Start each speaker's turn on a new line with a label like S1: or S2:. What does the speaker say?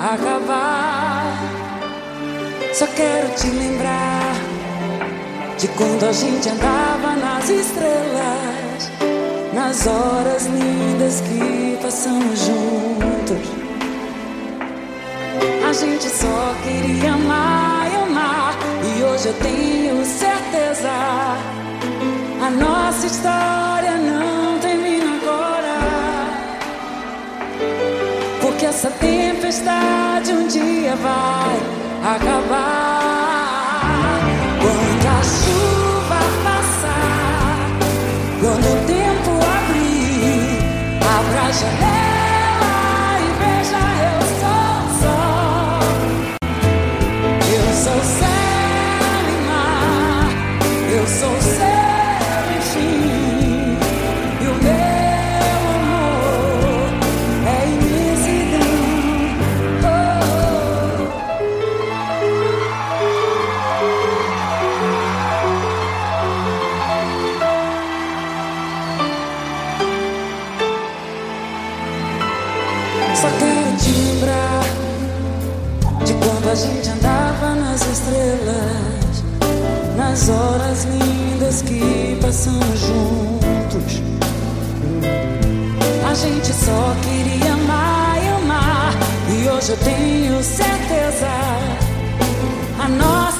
S1: acabar. Só quero te lembrar de quando a gente andava nas estrelas, nas horas lindas que passamos juntos. A gente só queria amar e amar, e hoje eu tenho certeza. A nossa história tempestade um dia vai acabar. Só quero te lembrar de quando a gente andava nas estrelas, nas horas lindas que passamos juntos. A gente só queria amar e amar, e hoje eu tenho certeza. A nossa